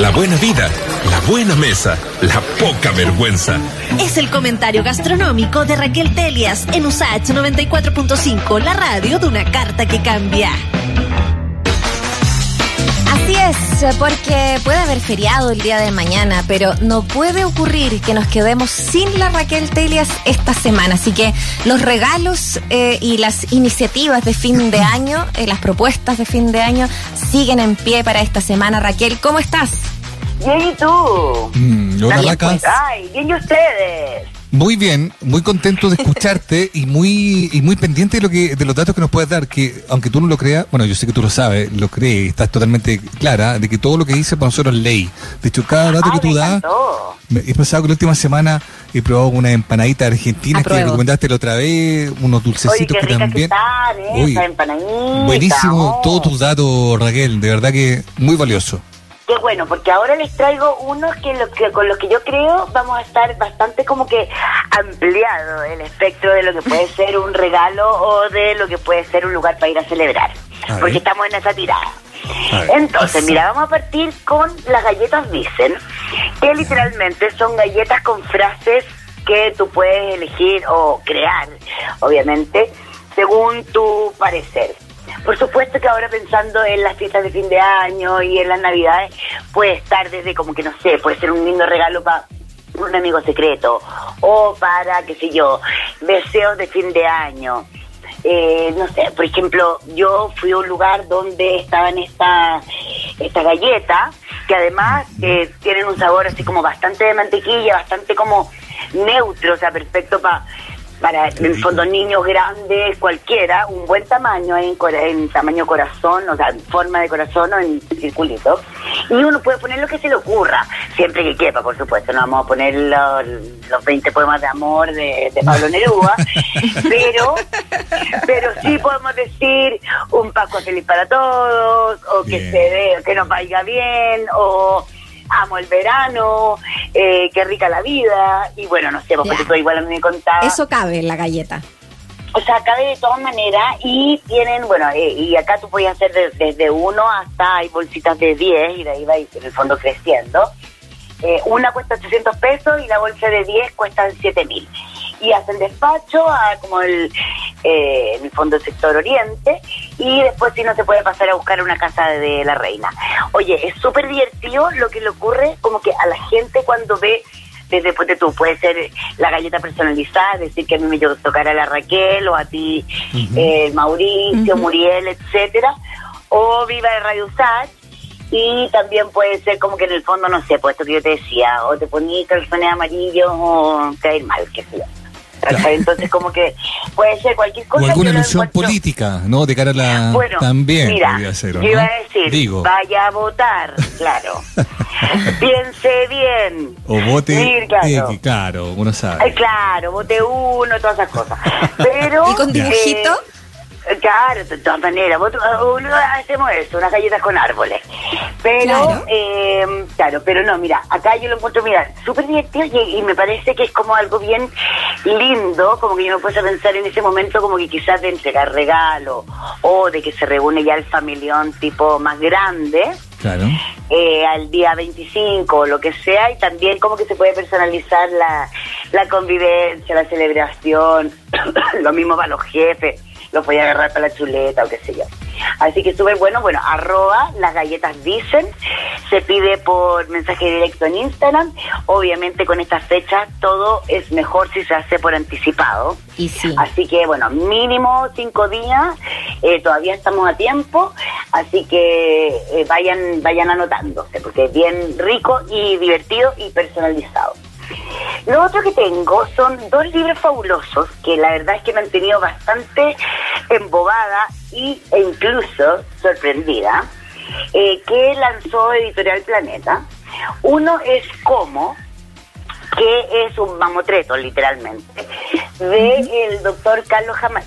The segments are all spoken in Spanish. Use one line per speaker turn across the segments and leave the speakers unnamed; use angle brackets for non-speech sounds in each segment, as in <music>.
La buena vida, la buena mesa, la poca vergüenza.
Es el comentario gastronómico de Raquel Telias en USAH 94.5, la radio de una carta que cambia.
Así es, porque puede haber feriado el día de mañana, pero no puede ocurrir que nos quedemos sin la Raquel Telias esta semana. Así que los regalos eh, y las iniciativas de fin de año, eh, las propuestas de fin de año, siguen en pie para esta semana. Raquel, ¿cómo estás?
Bien, ¿y tú?
Mm, hola,
pues, Ay, bien, ¿y ustedes?
Muy bien, muy contento de escucharte <laughs> y muy y muy pendiente de lo que de los datos que nos puedes dar, que aunque tú no lo creas, bueno, yo sé que tú lo sabes, lo crees, estás totalmente clara de que todo lo que dice para nosotros es ley. De hecho, cada dato
Ay,
que tú das, he pasado que la última semana he probado una empanadita argentina que
Apruebo.
recomendaste la otra vez, unos
Oye,
dulcecitos
qué
que
ricas que
también.
están, ¿eh?
Uy, buenísimo
oh.
todos tus datos, Raquel, de verdad que muy valioso.
Qué bueno, porque ahora les traigo unos que, lo que con los que yo creo vamos a estar bastante como que ampliado el espectro de lo que puede ser un regalo o de lo que puede ser un lugar para ir a celebrar.
A.
Porque estamos en esa tirada. Entonces, mira, vamos a partir con las galletas Dicen, que literalmente son galletas con frases que tú puedes elegir o crear, obviamente, según tu parecer. Por supuesto que ahora pensando en las fiestas de fin de año y en las navidades, puede estar desde como que no sé, puede ser un lindo regalo para un amigo secreto o para, qué sé yo, deseos de fin de año. Eh, no sé, por ejemplo, yo fui a un lugar donde estaban esta, esta galleta, que además eh, tienen un sabor así como bastante de mantequilla, bastante como neutro, o sea, perfecto pa- para, en el fondo, niños grandes, cualquiera, un buen tamaño, en, en tamaño corazón, o sea, en forma de corazón o en circulito. Y uno puede poner lo que se le ocurra, siempre que quepa, por supuesto. No vamos a poner los, los 20 poemas de amor de, de Pablo Neruda, <laughs> pero, pero sí podemos decir un Paco feliz para todos, o que
Bien.
se dé, que nos vaya bien, o amo el verano, eh, qué rica la vida, y bueno, no sé, porque tú igual a mí me contaba.
Eso cabe en la galleta.
O sea, cabe de todas maneras y tienen, bueno, eh, y acá tú puedes hacer de- desde uno hasta hay bolsitas de 10 y de ahí va en el fondo creciendo. Eh, una cuesta 800 pesos y la bolsa de 10 cuesta 7 mil. Y hacen despacho a como el, eh, en el fondo sector oriente y después si no se puede pasar a buscar una casa de la reina. Oye, es súper divertido lo que le ocurre como que a la gente cuando ve desde pues, de tú, puede ser la galleta personalizada, decir que a mí me tocara la Raquel o a ti eh, Mauricio, Muriel, etcétera, o Viva de Radio Usach, y también puede ser como que en el fondo, no sé, pues esto que yo te decía, o te ponías calzones amarillos o caer mal, qué sé yo. ¿Cachai? <laughs> Entonces como que puede ser cualquier cosa.
O alguna ilusión
encuentro-
política, ¿no? De cara a la...
bueno,
también
mira,
podría ser, ¿o
yo iba a decir,
Digo,
vaya a votar, claro. <laughs> Piense bien.
o vote...
Sí, claro.
eh, claro, uno
Ay,
sabe.
claro, vote uno, todas esas cosas. Pero.
¿Y con dibujito?
eh, claro, de todas maneras. uno hacemos eso, unas galletas con árboles. Pero,
Claro.
eh, claro, pero no, mira, acá yo lo encuentro, mira, súper divertido y, y me parece que es como algo bien lindo, como que yo me puse a pensar en ese momento como que quizás de entregar regalo o de que se reúne ya el familión tipo más grande
Claro.
eh, al día 25 o lo que sea y también como que se puede personalizar la, la convivencia, la celebración, <coughs> lo mismo para los jefes, los voy a agarrar para la chuleta o qué sé yo. Así que súper bueno, bueno, arroba, las galletas dicen, se pide por mensaje directo en Instagram, obviamente con estas fechas todo es mejor si se hace por anticipado.
Y sí.
Así que, bueno, mínimo cinco días, eh, todavía estamos a tiempo, así que eh, vayan vayan anotándose, porque es bien rico y divertido y personalizado. Lo otro que tengo son dos libros fabulosos que la verdad es que me han tenido bastante embobada y, e incluso sorprendida, eh, que lanzó Editorial Planeta. Uno es Cómo, que es un mamotreto, literalmente, de el doctor Carlos Jama-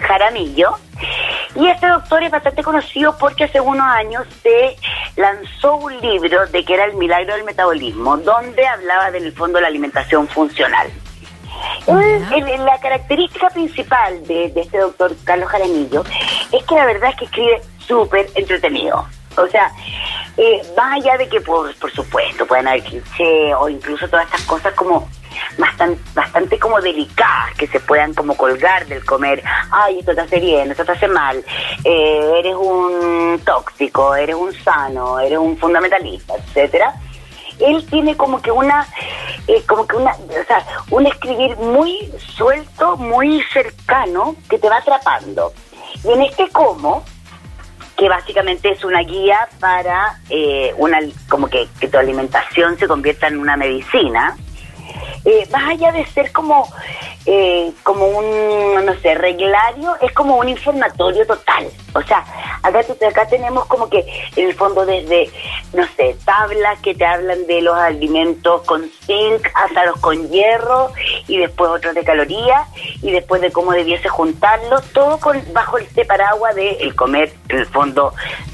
Jaramillo. Y este doctor es bastante conocido porque hace unos años se lanzó un libro de que era el milagro del metabolismo, donde hablaba del fondo de la alimentación funcional. El- la característica principal de, de este doctor Carlos Jaramillo es que la verdad es que escribe súper entretenido. O sea, eh, más allá de que, por, por supuesto, pueden haber cliché o incluso todas estas cosas como bastante, bastante como delicadas que se puedan como colgar del comer, ay, esto te hace bien, esto te hace mal, eh, eres un tóxico, eres un sano, eres un fundamentalista, etcétera él tiene como que una, eh, como que una, o sea, un escribir muy suelto, muy cercano, que te va atrapando. Y en este cómo, que básicamente es una guía para eh, una, como que, que tu alimentación se convierta en una medicina, eh, más allá de ser como, eh, como un, no sé, reglario, es como un informatorio total. O sea, acá, acá tenemos como que en el fondo desde, no sé, tablas que te hablan de los alimentos con zinc hasta los con hierro y después otros de calorías y después de cómo debiese juntarlos, todo con, bajo este paraguas de el comer en el fondo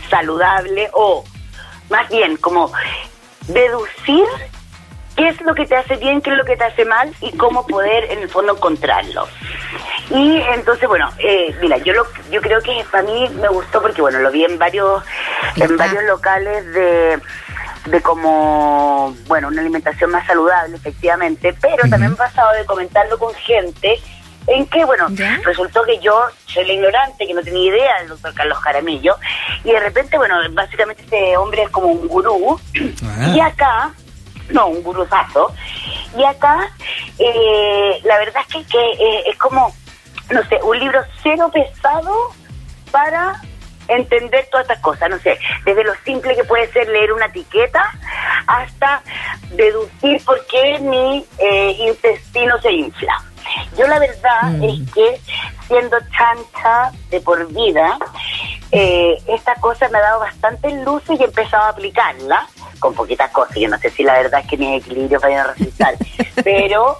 saludable o más bien como deducir qué es lo que te hace bien, qué es lo que te hace mal y cómo poder en el fondo encontrarlo. Y entonces, bueno, eh, mira, yo lo, yo creo que para mí me gustó porque, bueno, lo vi en varios, en varios locales de de como, bueno, una alimentación más saludable, efectivamente, pero también pasado de comentarlo con gente en que, bueno, resultó que yo soy la ignorante, que no tenía idea del doctor Carlos Jaramillo, y de repente, bueno, básicamente este hombre es como un gurú, ah. y acá no, un guruzazo. Y acá, eh, la verdad es que, eh, es como, no sé, un libro cero pesado para entender todas estas cosas, no sé, desde lo simple que puede ser leer una etiqueta hasta deducir por qué mi eh, intestino se infla. Yo la verdad mm. es que siendo chancha de por vida, esta cosa me ha dado bastante luz y he empezado a aplicarla con poquitas cosas. Yo no sé si la verdad es que mis equilibrios vayan a resultar, <laughs> pero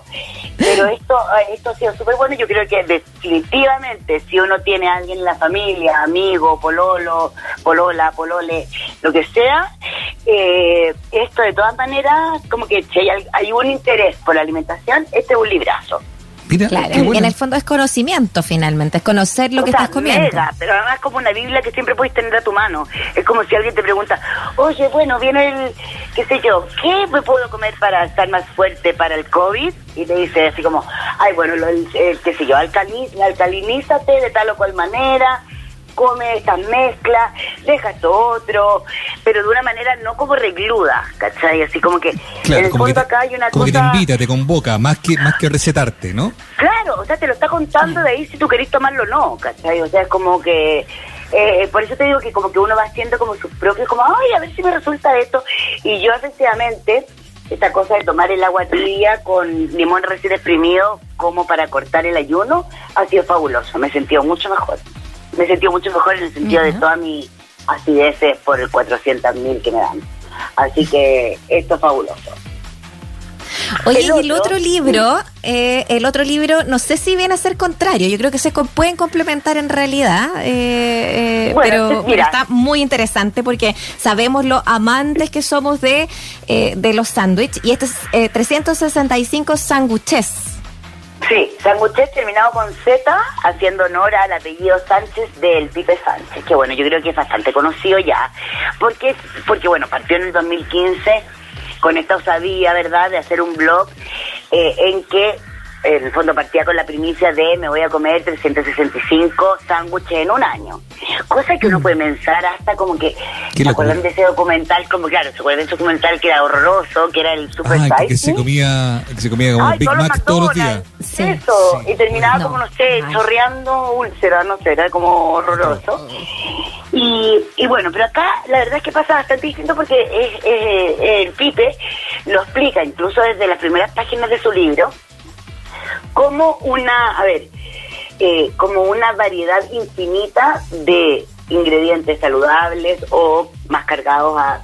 pero esto esto ha sido súper bueno. Yo creo que definitivamente si uno tiene a alguien en la familia, amigo, pololo, polola, polole, lo que sea, eh, esto de todas maneras, como que si hay, hay un interés por la alimentación, este es un librazo
claro, en el fondo es conocimiento finalmente, es conocer lo que estás comiendo.
Mega, pero además es como una Biblia que siempre puedes tener a tu mano. Es como si alguien te pregunta, oye, bueno, viene el, qué sé yo, ¿qué me puedo comer para estar más fuerte para el COVID? Y te dice así como, ay, bueno, el, qué sé yo, alcalinízate de tal o cual manera, come esta mezcla, deja esto otro, pero de una manera no como regluda, ¿cachai? Así como que
en el fondo acá hay una como que te invita, te convoca, más que, más que recetarte, ¿no?
Claro, o sea, te lo está contando de ahí si tú querés tomarlo o no, ¿cachai? O sea, es como que... Eh, por eso te digo que como que uno va haciendo como sus propios, como, ay, a ver si me resulta esto. Y yo efectivamente, esta cosa de tomar el agua tibia con limón recién exprimido como para cortar el ayuno, ha sido fabuloso. Me he sentido mucho mejor me sentí mucho mejor en el sentido de toda mi acidez por el 400 mil que me dan. Así que esto es fabuloso.
Oye, y el otro libro, eh, el otro libro, no sé si viene a ser contrario, yo creo que se pueden complementar en realidad, eh, eh pero está muy interesante porque sabemos lo amantes que somos de, eh, de los sándwiches y este es 365 sándwiches.
Sí, Sanguchet terminado con Z, haciendo honor al apellido Sánchez del Pipe Sánchez, que bueno, yo creo que es bastante conocido ya, porque, porque bueno, partió en el 2015 con esta osadía, ¿verdad?, de hacer un blog eh, en que en el fondo partía con la primicia de me voy a comer 365 sándwiches en un año. Cosa que uno mm. puede pensar hasta como que, ¿se acuerdan de ese documental? Como claro, ¿se acuerdan de ese documental que era horroroso, que era el Super
ah, que, se comía, que se comía como Big Mac todos los días.
Eso, y terminaba como, no sé, chorreando úlcera, no sé, era como horroroso. Y, y bueno, pero acá la verdad es que pasa bastante distinto porque es, el Pipe lo explica incluso desde las primeras páginas de su libro como una, a ver, eh, como una variedad infinita de ingredientes saludables o más cargados a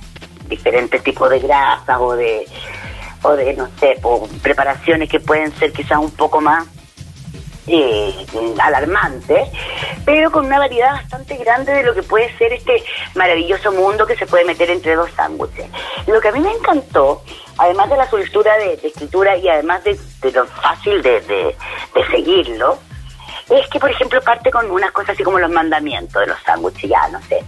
diferentes tipos de grasas o de, o de no sé, preparaciones que pueden ser quizás un poco más eh, pero con una variedad bastante grande de lo que puede ser este maravilloso mundo que se puede meter entre dos sándwiches. Lo que a mí me encantó además de la soltura de, escritura y además de, lo fácil de, seguirlo, es que, por ejemplo, parte con unas cosas así como los mandamientos de los sándwiches, ya, no sé,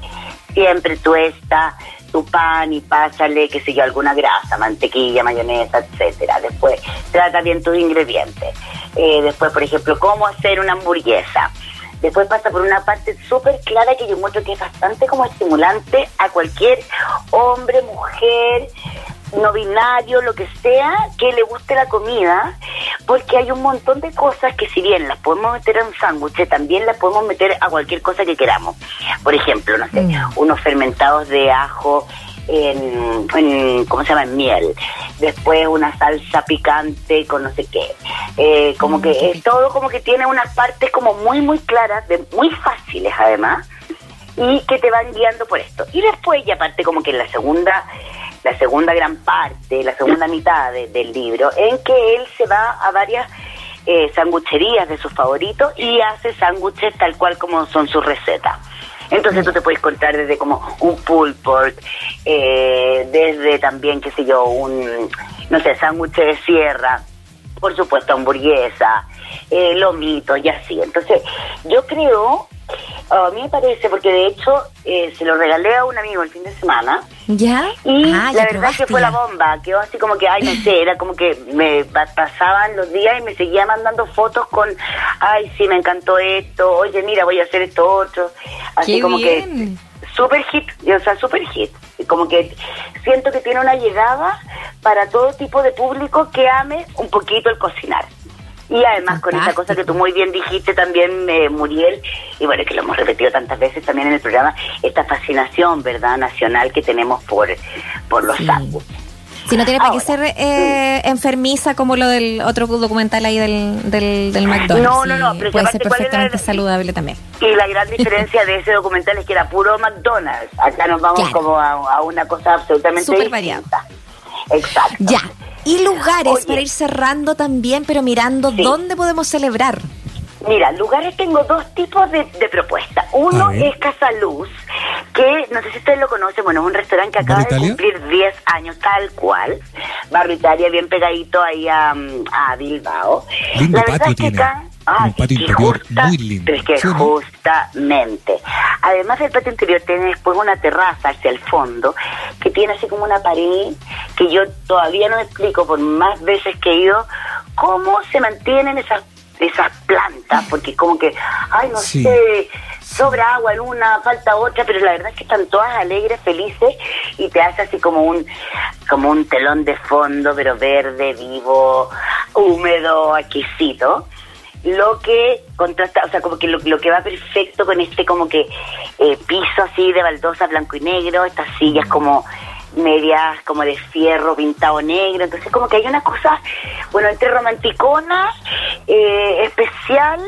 siempre tuesta, tu pan y pásale, qué sé yo, alguna grasa, mantequilla, mayonesa, etcétera. Después, trata bien tus ingredientes. Eh, después, por ejemplo, cómo hacer una hamburguesa. Después pasa por una parte súper clara que yo muestro que es bastante como estimulante a cualquier hombre, mujer, no binario, lo que sea, que le guste la comida, porque hay un montón de cosas que si bien las podemos meter en un sándwich, también las podemos meter a cualquier cosa que queramos. Por ejemplo, no sé,
Mm.
unos fermentados de ajo en, en, ¿cómo se llama? En miel. Después una salsa picante con no sé qué. Eh, como que es todo como que tiene unas partes como muy, muy claras, de, muy fáciles además y que te van guiando por esto. Y después, y aparte como que en la segunda, la segunda gran parte, la segunda mitad de- del libro, en que él se va a varias eh, sangucherías de sus favoritos y hace sándwiches tal cual como son sus recetas. Entonces tú te puedes encontrar desde como un pulled pork, eh, desde también, qué sé yo, un, no sé, sándwich de sierra, por supuesto hamburguesa, eh, lomitos y así. Entonces, yo creo, a mí me parece, porque de hecho eh, se lo regalé a un amigo el fin de semana
¿Ya?
y
Ah,
la
ya
verdad que fue la bomba, quedó así como que, ay, no sé, era como que me pa- pasaban los días y me seguía mandando fotos con, ay, sí, me encantó esto, oye, mira, voy a hacer esto otro, así
Qué
como
bien.
que super hit, o sea, super hit. Como que siento que tiene una llegada para todo tipo de público que ame un poquito el cocinar. Y además con esa cosa que tú muy bien dijiste también, eh, Muriel, y bueno, que lo hemos repetido tantas veces también en el programa, esta fascinación, ¿verdad?, nacional que tenemos por, por los
Sí.
sándwiches.
Si no tiene para qué ser eh, enfermiza como lo del otro documental ahí del, del, del McDonald's.
No, no, no, pero
puede ser
¿cuál era
perfectamente saludable también.
Y la gran diferencia de ese documental es que era puro McDonald's. Acá nos vamos
Claro.
como a, a una cosa absolutamente
Súper
distinta. Exacto.
Ya. Y lugares
Oye.
para ir cerrando también, pero mirando
Sí.
dónde podemos celebrar.
Mira, lugares tengo dos tipos de, de propuestas. Uno es Casa Luz, que no sé si ustedes lo conocen, bueno, es un restaurante que acaba de cumplir 10 años, tal cual. Barrio Italia, bien pegadito ahí a, a Bilbao.
Lindo
La verdad
patio
es que
tiene.
acá-
Un patio interior muy lindo.
Pero es que justamente. Además del patio interior tiene después una terraza hacia el fondo que tiene así como una pared que yo todavía no me explico por más veces que he ido cómo se mantienen esas esas plantas porque como que ay no
Sí.
sé sobra agua en una falta otra pero la verdad es que están todas alegres felices y te hace así como un como un telón de fondo pero verde vivo húmedo exquisito lo que contrasta, o sea, como que lo, lo que va perfecto con este como que eh, piso así de baldosa blanco y negro, estas sillas como medias como de fierro pintado negro, entonces como que hay una cosa, bueno, entre romanticona, eh, especial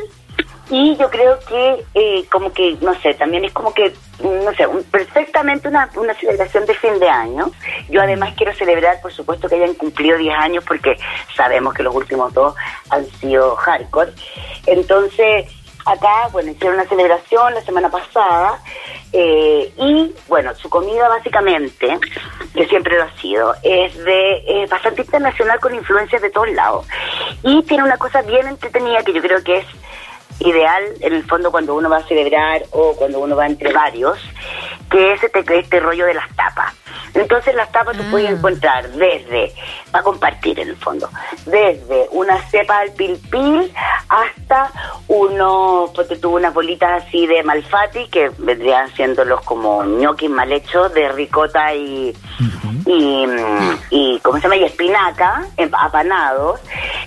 y yo creo que eh, como que, no sé, también es como que, no sé, un- perfectamente una, una celebración de fin de año. Yo además quiero celebrar, por supuesto, que hayan cumplido 10 años porque sabemos que los últimos dos han sido hardcore. Entonces, acá, bueno, hicieron una celebración la semana pasada eh, y, bueno, su comida básicamente, que siempre lo ha sido, es de es bastante internacional con influencias de todos lados. Y tiene una cosa bien entretenida que yo creo que es ideal en el fondo cuando uno va a celebrar o cuando uno va entre varios, que es este, este rollo de las tapas. Entonces las tapas tú
Ah.
puedes encontrar desde, para compartir en el fondo, desde una cepa al pil pil hasta unos, ponte tú, unas bolitas así de malfati que vendrían siendo los como ñoquis mal hechos de ricota y, y, mm, y ¿cómo se llama? Y espinaca, em- apanados.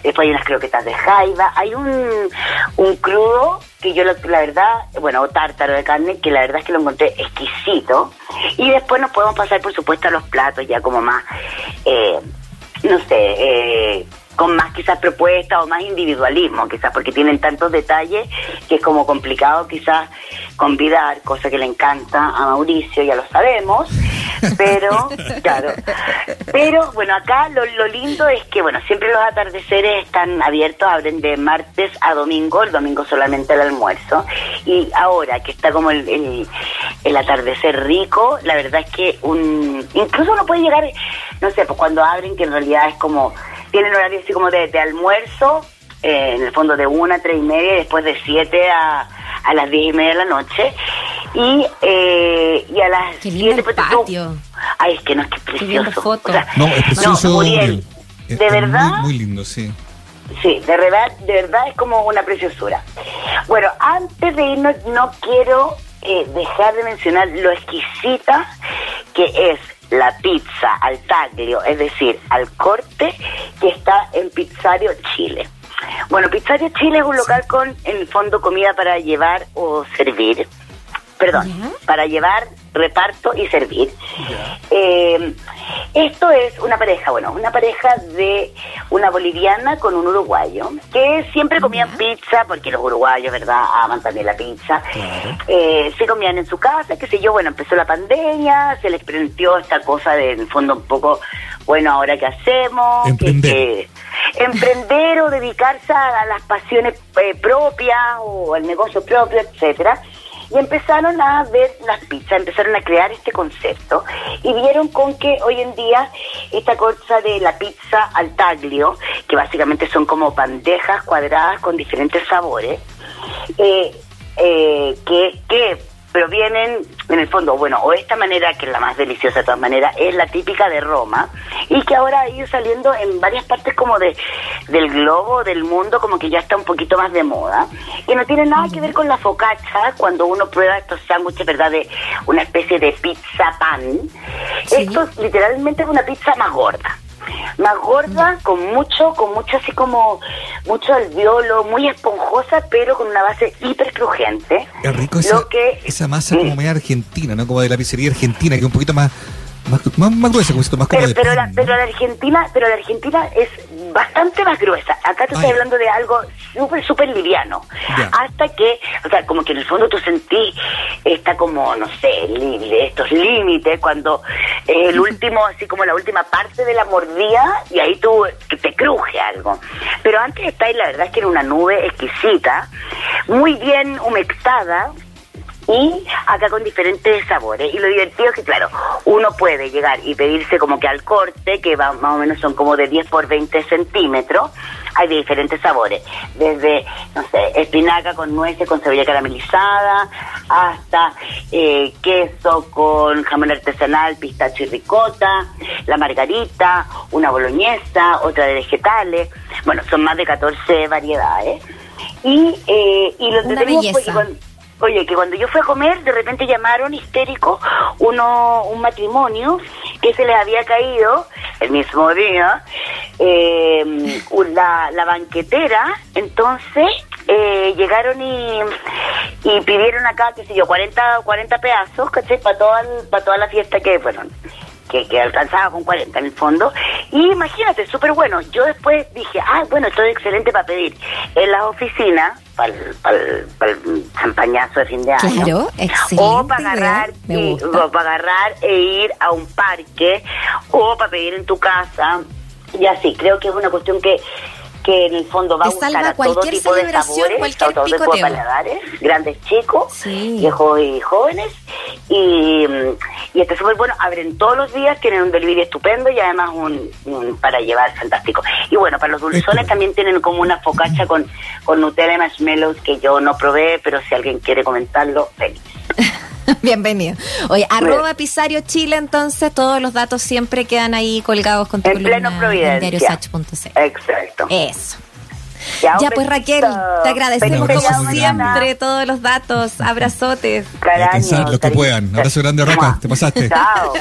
Después hay unas croquetas de jaiba. Hay un, un crudo que yo, lo- la verdad, bueno, o tártaro de carne, que la verdad es que lo encontré exquisito. Y después nos podemos pasar, por supuesto, a los platos ya como más, eh, no sé, eh, con más quizás propuestas o más individualismo, quizás porque tienen tantos detalles que es como complicado quizás convidar, cosa que le encanta a Mauricio, ya lo sabemos, pero, claro, pero bueno, acá lo, lo lindo es que, bueno, siempre los atardeceres están abiertos, abren de martes a domingo, el domingo solamente el almuerzo, y ahora que está como el, el, atardecer rico, la verdad es que un incluso uno puede llegar, no sé, pues cuando abren, que en realidad es como, tienen horario así como de, de almuerzo, eh, en el fondo de una a tres y media y después de siete a, a las diez y media de la noche y, eh, y a las
Qué lindo
siete
el
pues, tú-
patio.
Ay, es que no es que es precioso.
fotos.
O sea,
No, es precioso.
Muriel,
Es-
de
es
verdad,
Muy, muy lindo, sí.
Sí, de verdad, de verdad es como una preciosura. Bueno, antes de irnos, no quiero eh, dejar de mencionar lo exquisita que es la pizza al taglio, es decir, al corte, que está en Pizzario Chile. Bueno, Pizzario Chile es un local con, en el fondo, comida para llevar o servir. Perdón,
Ya.
para llevar, reparto y servir. Eh, esto es una pareja, bueno, una pareja de una boliviana con un uruguayo, que siempre comían pizza, porque los uruguayos, ¿verdad?, aman también la pizza. Eh, se comían en su casa, qué sé yo, bueno, empezó la pandemia, se les prendió esta cosa de, en el fondo, un poco, bueno, ahora qué hacemos,
Emprender.
Emprender o dedicarse a, a las pasiones eh, propias o al negocio propio, etcétera. Y empezaron a ver las pizzas, empezaron a crear este concepto y vieron con que hoy en día esta cosa de la pizza al taglio, que básicamente son como bandejas cuadradas con diferentes sabores, eh, eh, que, que provienen, en el fondo, bueno, o esta manera, que es la más deliciosa de todas maneras, es la típica de Roma, y que ahora ha ido saliendo en varias partes como de del globo, del mundo, como que ya está un poquito más de moda, que no tiene nada que ver con la focaccia, cuando uno prueba estos sándwiches, ¿verdad?, de una especie de pizza pan.
Sí.
Esto literalmente es una pizza más gorda más gorda, con mucho, con mucho así como, mucho alveolo, muy esponjosa, pero con una base hiper crujiente.
Es rico esa,
Lo que,
esa masa como media argentina, ¿no? Como de la pizzería argentina, que es un poquito más, más, más, más gruesa, como más
pero, pero, la, pero la Argentina, pero la Argentina es bastante más gruesa. Acá te
Ah,
estoy hablando de algo súper, súper liviano.
Ya.
Hasta que, o sea, como que en el fondo tú sentís esta como, no sé, li- estos límites, cuando eh, el <laughs> último, así como la última parte de la mordida, y ahí tú que te cruje algo. Pero antes está ahí, la verdad es que era una nube exquisita, muy bien humectada, y acá con diferentes sabores. Y lo divertido es que, claro, uno puede llegar y pedirse como que al corte, que va, más o menos son como de 10 por 20 centímetros, hay de diferentes sabores. Desde, no sé, espinaca con nueces, con cebolla caramelizada, hasta eh, queso con jamón artesanal, pistacho y ricota, la margarita, una boloñesa, otra de vegetales. Bueno, son más de 14 variedades. Y, eh, y lo
Una
que
belleza.
Oye, que cuando yo fui a comer, de repente llamaron histérico uno, un matrimonio que se les había caído el mismo día eh, la, la banquetera, entonces eh, llegaron y, y pidieron acá, qué sé yo, 40, 40 pedazos, ¿cachai? Para toda, para toda la fiesta que, bueno, que, que alcanzaba con 40 en el fondo. Y imagínate, súper bueno. Yo después dije, ah, bueno, esto es excelente para pedir en las oficinas, para el champañazo de fin de año.
Claro, excelente
O para agarrar, y- o para agarrar e ir a un parque, o para pedir en tu casa. Y así, creo que es una cuestión que que en el fondo va a gustar a todo tipo de sabores,
cualquier
a todo tipo de paladares, grandes chicos,
Sí.
viejos y jóvenes. Y, y está súper bueno, abren todos los días, tienen un delivery estupendo y además un, un para llevar fantástico. Y bueno, para los dulzones también tienen como una focacha con, con Nutella y marshmallows que yo no probé, pero si alguien quiere comentarlo, feliz. <laughs> <laughs>
Bienvenido. Oye, arroba Pisario Chile, entonces todos los datos siempre quedan ahí colgados con tu
En
columna
pleno
en
Providencia.
diariosach.cl.
Exacto.
Eso.
Ya,
pues Raquel, te agradecemos
Feliz
como siempre
mañana.
todos los datos. Abrazotes.
Caraño,
los que puedan. Abrazo grande, Raca. Te pasaste.
Chao.